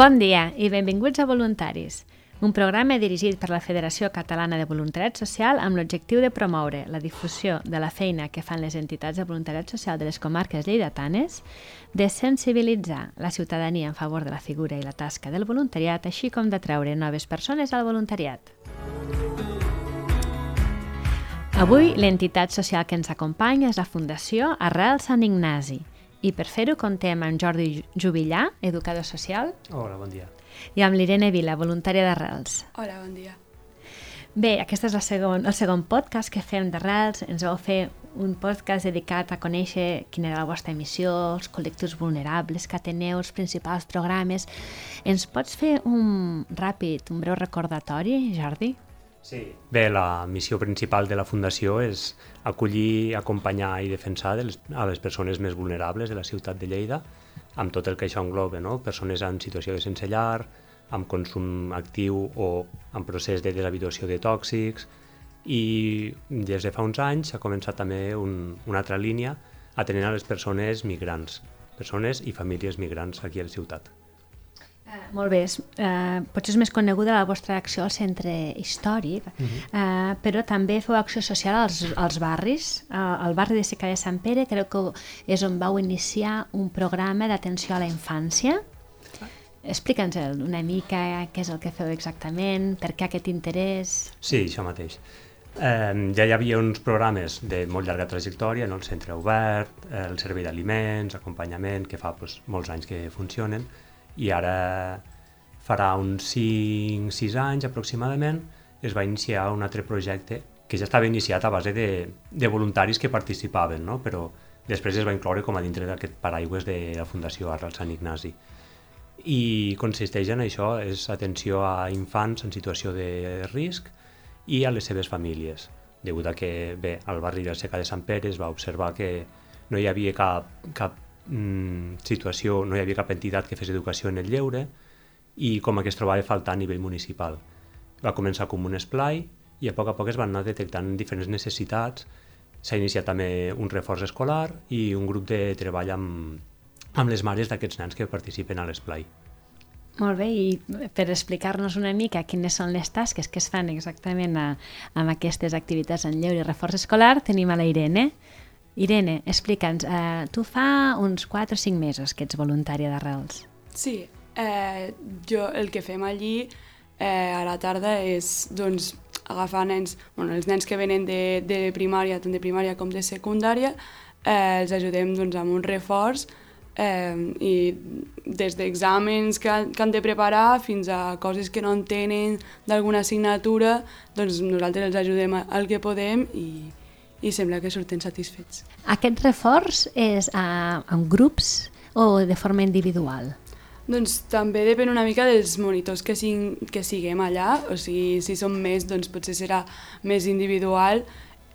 Bon dia i benvinguts a Voluntaris, un programa dirigit per la Federació Catalana de Voluntariat Social amb l'objectiu de promoure la difusió de la feina que fan les entitats de voluntariat social de les comarques lleidatanes, de sensibilitzar la ciutadania en favor de la figura i la tasca del voluntariat, així com de treure noves persones al voluntariat. Avui l'entitat social que ens acompanya és la Fundació Arrel Sant Ignasi i per fer-ho contem amb Jordi Jubillà, educador social, Hola, bon dia. i amb l'Irene Vila, voluntària d'Arrels. Hola, bon dia. Bé, aquest és el segon, el segon podcast que fem d'Arrels. Ens vau fer un podcast dedicat a conèixer quina era la vostra missió, els col·lectius vulnerables que ateneu, els principals programes. Ens pots fer un ràpid, un breu recordatori, Jordi? Sí. Bé, la missió principal de la Fundació és acollir, acompanyar i defensar de les, a les persones més vulnerables de la ciutat de Lleida, amb tot el que això engloba, no? persones en situació de sense llar, amb consum actiu o en procés de deshabituació de tòxics, i des de fa uns anys s'ha començat també un, una altra línia atenent a les persones migrants, persones i famílies migrants aquí a la ciutat. Molt bé, és, eh, potser és més coneguda la vostra acció al centre històric, uh -huh. eh, però també feu acció social als, als barris. Eh, al barri de Seca de Sant Pere crec que és on vau iniciar un programa d'atenció a la infància. Explica'ns una mica què és el que feu exactament, per què aquest interès... Sí, això mateix. Eh, ja hi havia uns programes de molt llarga trajectòria, no? el centre obert, eh, el servei d'aliments, acompanyament, que fa doncs, molts anys que funcionen, i ara farà uns 5-6 anys aproximadament es va iniciar un altre projecte que ja estava iniciat a base de, de voluntaris que participaven, no? però després es va incloure com a dintre d'aquest paraigües de la Fundació Arrel Sant Ignasi. I consisteix en això, és atenció a infants en situació de risc i a les seves famílies, degut a que, bé, al barri de Seca de Sant Pere es va observar que no hi havia cap, cap mm, situació, no hi havia cap entitat que fes educació en el lleure i com que es trobava a faltar a nivell municipal. Va començar com un esplai i a poc a poc es van anar detectant diferents necessitats. S'ha iniciat també un reforç escolar i un grup de treball amb, amb les mares d'aquests nens que participen a l'esplai. Molt bé, i per explicar-nos una mica quines són les tasques que es fan exactament a, amb aquestes activitats en lleure i reforç escolar, tenim a la Irene. Irene, explica'ns, eh, tu fa uns 4 o 5 mesos que ets voluntària d'Arrels. Sí, eh, jo el que fem allí eh, a la tarda és doncs, agafar nens, bueno, els nens que venen de, de primària, tant de primària com de secundària, eh, els ajudem doncs, amb un reforç eh, i des d'exàmens que, que han de preparar fins a coses que no entenen d'alguna assignatura, doncs nosaltres els ajudem al que podem i, i sembla que surten satisfets. Aquest reforç és a, en grups o de forma individual? Doncs també depèn una mica dels monitors que, siguin, que siguem allà, o sigui, si som més, doncs potser serà més individual,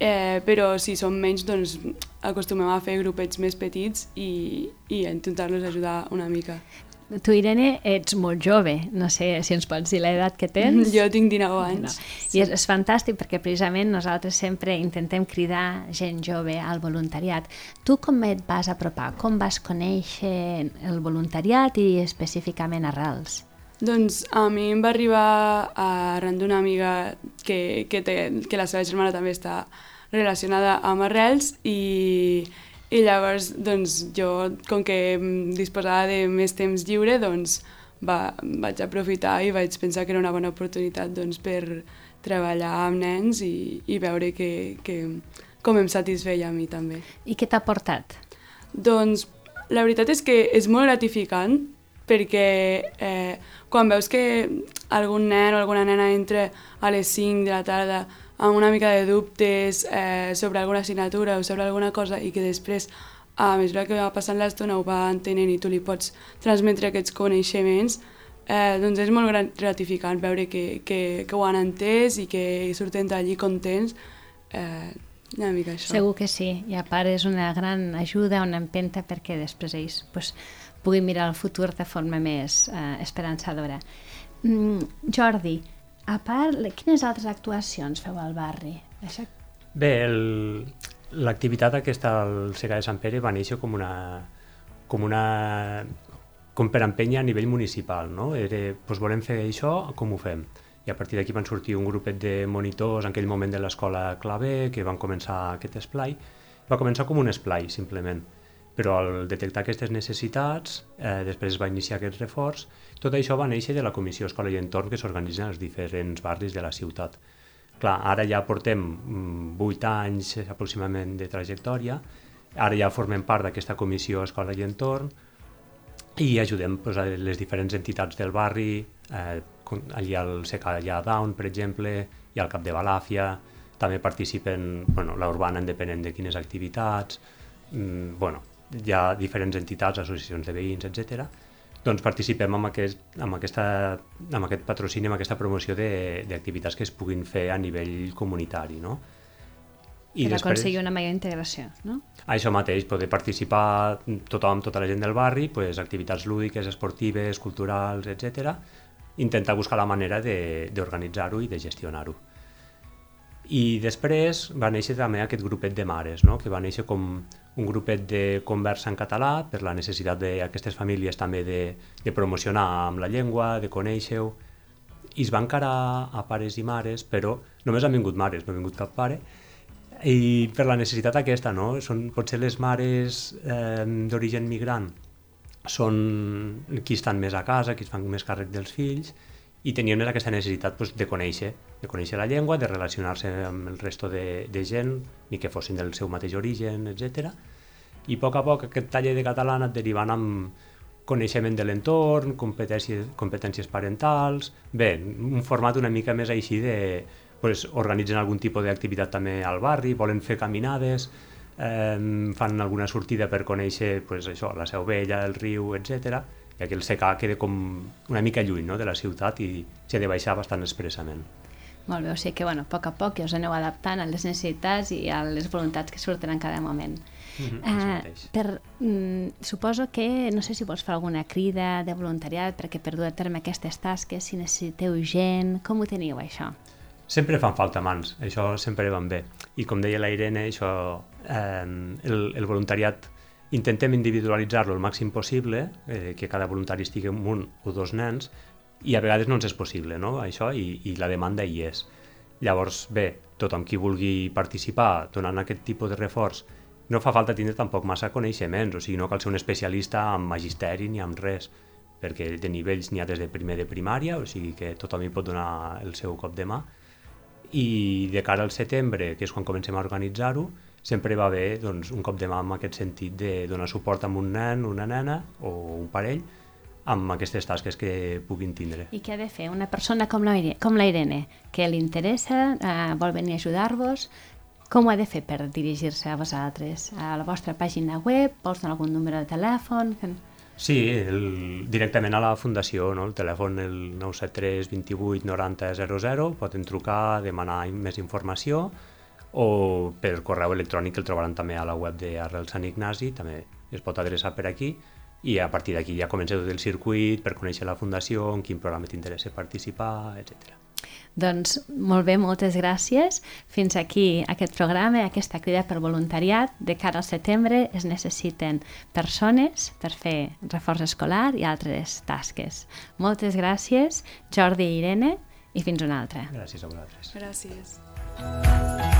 eh, però si som menys, doncs acostumem a fer grupets més petits i, i intentar-los ajudar una mica. Tu, Irene, ets molt jove, no sé si ens pots dir l'edat que tens. Jo tinc 19 anys. No. I és, és fantàstic perquè precisament nosaltres sempre intentem cridar gent jove al voluntariat. Tu com et vas apropar? Com vas conèixer el voluntariat i específicament Arrels? Doncs a mi em va arribar arran d'una amiga que, que, té, que la seva germana també està relacionada amb arrels i, i llavors doncs, jo, com que disposava de més temps lliure, doncs va, vaig aprofitar i vaig pensar que era una bona oportunitat doncs, per treballar amb nens i, i veure que, que, com em satisfeia a mi també. I què t'ha portat? Doncs la veritat és que és molt gratificant perquè eh, quan veus que algun nen o alguna nena entra a les 5 de la tarda amb una mica de dubtes eh, sobre alguna assignatura o sobre alguna cosa i que després a mesura que va passant l'estona ho va entenent i tu li pots transmetre aquests coneixements, eh, doncs és molt gratificant veure que, que, que ho han entès i que surten d'allí contents. Eh, una mica això. Segur que sí, i a part és una gran ajuda, una empenta perquè després ells pues, puguin mirar el futur de forma més eh, esperançadora. Mm, Jordi, a part, quines altres actuacions feu al barri? Això... Bé, l'activitat aquesta al Sega de Sant Pere va néixer com una, com una com per empènyer a nivell municipal, no? Era, doncs volem fer això, com ho fem? I a partir d'aquí van sortir un grupet de monitors en aquell moment de l'escola clave que van començar aquest esplai. Va començar com un esplai, simplement. Però al detectar aquestes necessitats, eh, després es va iniciar aquest reforç, tot això va néixer de la Comissió Escola i Entorn que s'organitza als diferents barris de la ciutat. Clar, ara ja portem 8 mm, anys aproximadament de trajectòria, ara ja formem part d'aquesta Comissió Escola i Entorn, i ajudem pues, a les diferents entitats del barri, eh, allà al Seca allà Down, per exemple, i al Cap de Balàfia, també participen bueno, l'Urbana independent de quines activitats, mm, bueno, hi ha diferents entitats, associacions de veïns, etc. Doncs participem amb aquest, amb, aquesta, amb aquest patrocini, amb aquesta promoció d'activitats que es puguin fer a nivell comunitari, no? I per després, aconseguir una major integració, no? Això mateix, poder participar tothom, tota la gent del barri, pues, activitats lúdiques, esportives, culturals, etc. Intentar buscar la manera d'organitzar-ho i de gestionar-ho. I després va néixer també aquest grupet de mares, no? que va néixer com un grupet de conversa en català per la necessitat d'aquestes famílies també de, de promocionar amb la llengua, de conèixer-ho, i es va encarar a pares i mares, però només han vingut mares, no ha vingut cap pare, i per la necessitat aquesta, no? Són potser les mares eh, d'origen migrant són qui estan més a casa, qui es fan més càrrec dels fills, i tenien més aquesta necessitat pues, de conèixer, de conèixer la llengua, de relacionar-se amb el resto de, de gent, ni que fossin del seu mateix origen, etc. I a poc a poc aquest taller de català ha anat derivant amb coneixement de l'entorn, competències, competències parentals... Bé, un format una mica més així de, pues, organitzen algun tipus d'activitat també al barri, volen fer caminades, eh, fan alguna sortida per conèixer pues, això, la Seu Vella, el riu, etc. I aquí el secà queda com una mica lluny no, de la ciutat i s'ha de baixar bastant expressament. Molt bé, o sigui que bueno, a poc a poc us aneu adaptant a les necessitats i a les voluntats que surten en cada moment. Mm -hmm, eh, per, mm, suposo que, no sé si vols fer alguna crida de voluntariat perquè per dur a terme aquestes tasques, si necessiteu gent, com ho teniu això? Sempre fan falta mans, això sempre van bé. I com deia la Irene, això, eh, el, el voluntariat intentem individualitzar-lo el màxim possible, eh, que cada voluntari estigui amb un o dos nens, i a vegades no ens és possible, no?, això, i, i la demanda hi és. Llavors, bé, tothom qui vulgui participar donant aquest tipus de reforç, no fa falta tindre tampoc massa coneixements, o sigui, no cal ser un especialista en magisteri ni en res, perquè de nivells n'hi ha des de primer de primària, o sigui que tothom hi pot donar el seu cop de mà, i de cara al setembre, que és quan comencem a organitzar-ho, sempre va bé doncs, un cop de mà en aquest sentit de donar suport a un nen, una nena o un parell amb aquestes tasques que puguin tindre. I què ha de fer una persona com la, com la Irene, que li interessa, eh, vol venir a ajudar-vos, com ho ha de fer per dirigir-se a vosaltres? A la vostra pàgina web? Vols donar algun número de telèfon? Sí, el, directament a la Fundació, no? el telèfon el 973 28 90 00, poden trucar, demanar més informació o per correu electrònic el trobaran també a la web de Arrel Sant Ignasi, també es pot adreçar per aquí i a partir d'aquí ja comença tot el circuit per conèixer la Fundació, en quin programa t'interessa participar, etc. Doncs molt bé, moltes gràcies. Fins aquí aquest programa, aquesta crida per voluntariat. De cara al setembre es necessiten persones per fer reforç escolar i altres tasques. Moltes gràcies, Jordi i Irene, i fins una altra. Gràcies a vosaltres. Gràcies.